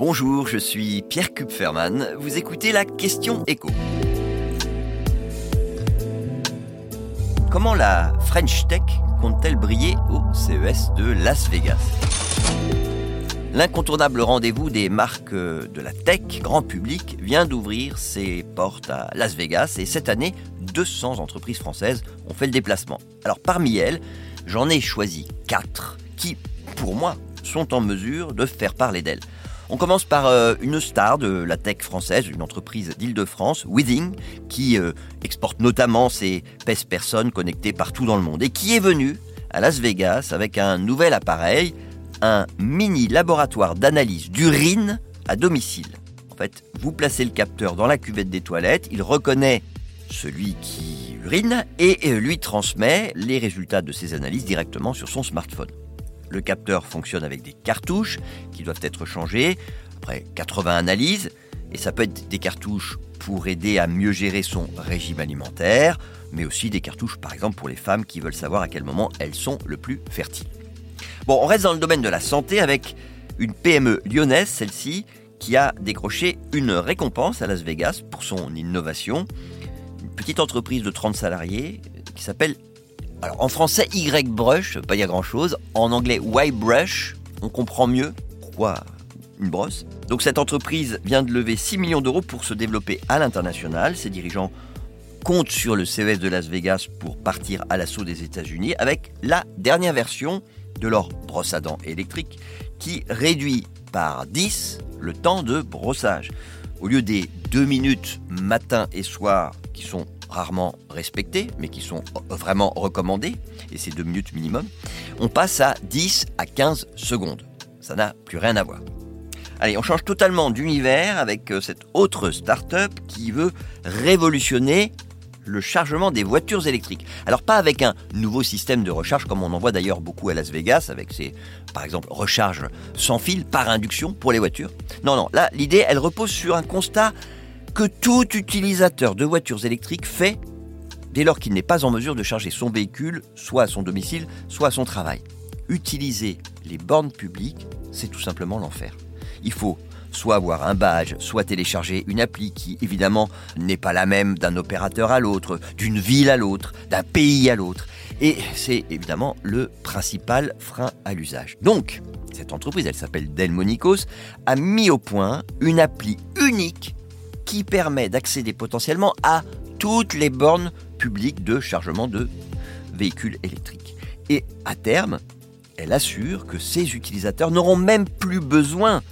Bonjour, je suis Pierre Kupferman. Vous écoutez la question écho. Comment la French Tech compte-t-elle briller au CES de Las Vegas? L'incontournable rendez-vous des marques de la tech grand public vient d'ouvrir ses portes à Las Vegas et cette année, 200 entreprises françaises ont fait le déplacement. Alors parmi elles, j'en ai choisi 4 qui, pour moi, sont en mesure de faire parler d'elles. On commence par euh, une star de la tech française, une entreprise d'Île-de-France, Withing, qui euh, exporte notamment ses pèse personnes connectées partout dans le monde et qui est venue à Las Vegas avec un nouvel appareil, un mini laboratoire d'analyse d'urine à domicile. En fait, vous placez le capteur dans la cuvette des toilettes, il reconnaît celui qui urine et euh, lui transmet les résultats de ses analyses directement sur son smartphone. Le capteur fonctionne avec des cartouches qui doivent être changées après 80 analyses. Et ça peut être des cartouches pour aider à mieux gérer son régime alimentaire, mais aussi des cartouches par exemple pour les femmes qui veulent savoir à quel moment elles sont le plus fertiles. Bon, on reste dans le domaine de la santé avec une PME lyonnaise, celle-ci, qui a décroché une récompense à Las Vegas pour son innovation. Une petite entreprise de 30 salariés qui s'appelle alors en français, Y-brush, pas y a grand chose. En anglais, Y-brush, on comprend mieux pourquoi une brosse. Donc cette entreprise vient de lever 6 millions d'euros pour se développer à l'international. Ses dirigeants comptent sur le CES de Las Vegas pour partir à l'assaut des États-Unis avec la dernière version de leur brosse à dents électrique qui réduit par 10 le temps de brossage. Au lieu des 2 minutes matin et soir qui sont rarement respectés, mais qui sont vraiment recommandés, et c'est deux minutes minimum, on passe à 10 à 15 secondes. Ça n'a plus rien à voir. Allez, on change totalement d'univers avec euh, cette autre start-up qui veut révolutionner le chargement des voitures électriques. Alors pas avec un nouveau système de recharge comme on en voit d'ailleurs beaucoup à Las Vegas avec ces par exemple recharge sans fil par induction pour les voitures. Non non, là l'idée elle repose sur un constat que tout utilisateur de voitures électriques fait dès lors qu'il n'est pas en mesure de charger son véhicule, soit à son domicile, soit à son travail. Utiliser les bornes publiques, c'est tout simplement l'enfer. Il faut soit avoir un badge, soit télécharger une appli qui évidemment n'est pas la même d'un opérateur à l'autre, d'une ville à l'autre, d'un pays à l'autre. Et c'est évidemment le principal frein à l'usage. Donc, cette entreprise, elle s'appelle Delmonicos, a mis au point une appli unique qui permet d'accéder potentiellement à toutes les bornes publiques de chargement de véhicules électriques. Et à terme, elle assure que ces utilisateurs n'auront même plus besoin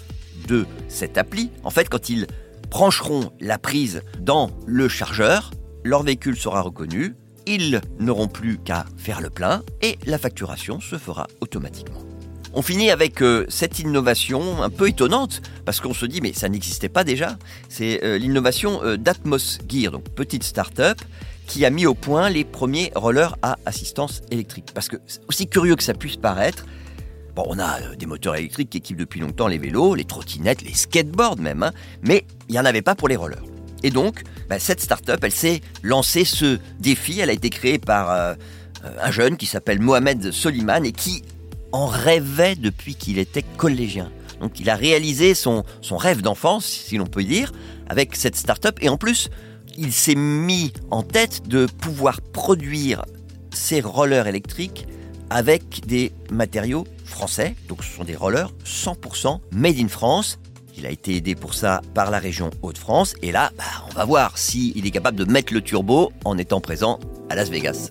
de cette appli. En fait, quand ils brancheront la prise dans le chargeur, leur véhicule sera reconnu, ils n'auront plus qu'à faire le plein et la facturation se fera automatiquement. On finit avec euh, cette innovation un peu étonnante, parce qu'on se dit, mais ça n'existait pas déjà. C'est euh, l'innovation euh, d'Atmos Gear, donc petite start-up, qui a mis au point les premiers rollers à assistance électrique. Parce que, aussi curieux que ça puisse paraître, bon, on a des moteurs électriques qui équipent depuis longtemps les vélos, les trottinettes, les skateboards même, hein, mais il n'y en avait pas pour les rollers. Et donc, bah, cette start-up, elle s'est lancée ce défi. Elle a été créée par un jeune qui s'appelle Mohamed Soliman et qui en rêvait depuis qu'il était collégien. Donc il a réalisé son, son rêve d'enfance, si l'on peut dire, avec cette start-up. Et en plus, il s'est mis en tête de pouvoir produire ses rollers électriques avec des matériaux français. Donc ce sont des rollers 100% made in France. Il a été aidé pour ça par la région Hauts-de-France. Et là, bah, on va voir s'il est capable de mettre le turbo en étant présent à Las Vegas.